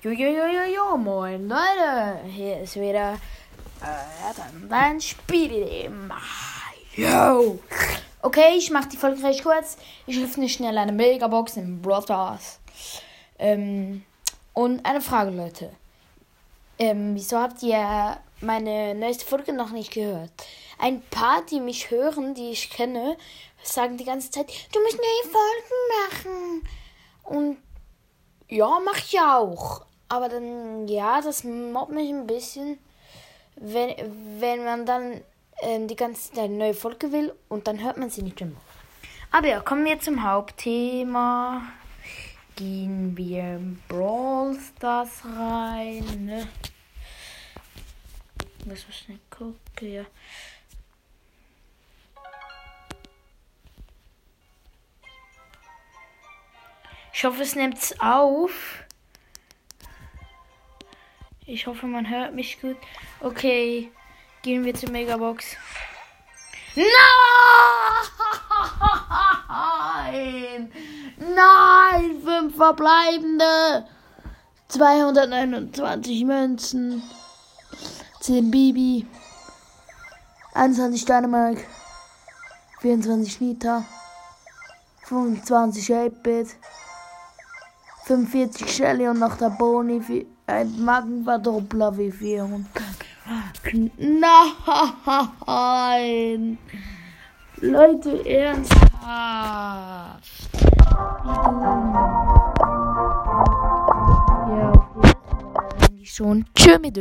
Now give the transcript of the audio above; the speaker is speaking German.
Jo, jo, jo, jo, moin Leute, hier ist wieder äh, dann dein Spiel. Yo! Okay, ich mach die Folge recht kurz. Ich öffne schnell eine Megabox im Brothers. Ähm, und eine Frage, Leute. Ähm, wieso habt ihr meine neueste Folge noch nicht gehört? Ein paar, die mich hören, die ich kenne, sagen die ganze Zeit, du musst neue Folgen machen. Und ja, mach ich auch. Aber dann, ja, das mobbt mich ein bisschen, wenn, wenn man dann ähm, die ganze eine neue Folge will und dann hört man sie nicht immer. Aber ja, kommen wir zum Hauptthema. Gehen wir Brawl Stars rein. Ne? Muss man schnell gucken, ja. Ich hoffe, es nimmt's auf. Ich hoffe, man hört mich gut. Okay, gehen wir zur Megabox. Nein! Nein! Fünf verbleibende! 229 Münzen. 10 Bibi. 21 Dänemark. 24 Nita. 25 8-Bit. 45 Shelly und noch der Boni für ein Magenverdoppler wie 400. Nein! Leute, ernsthaft! Wie. Ja, okay. Schon. Tschö mit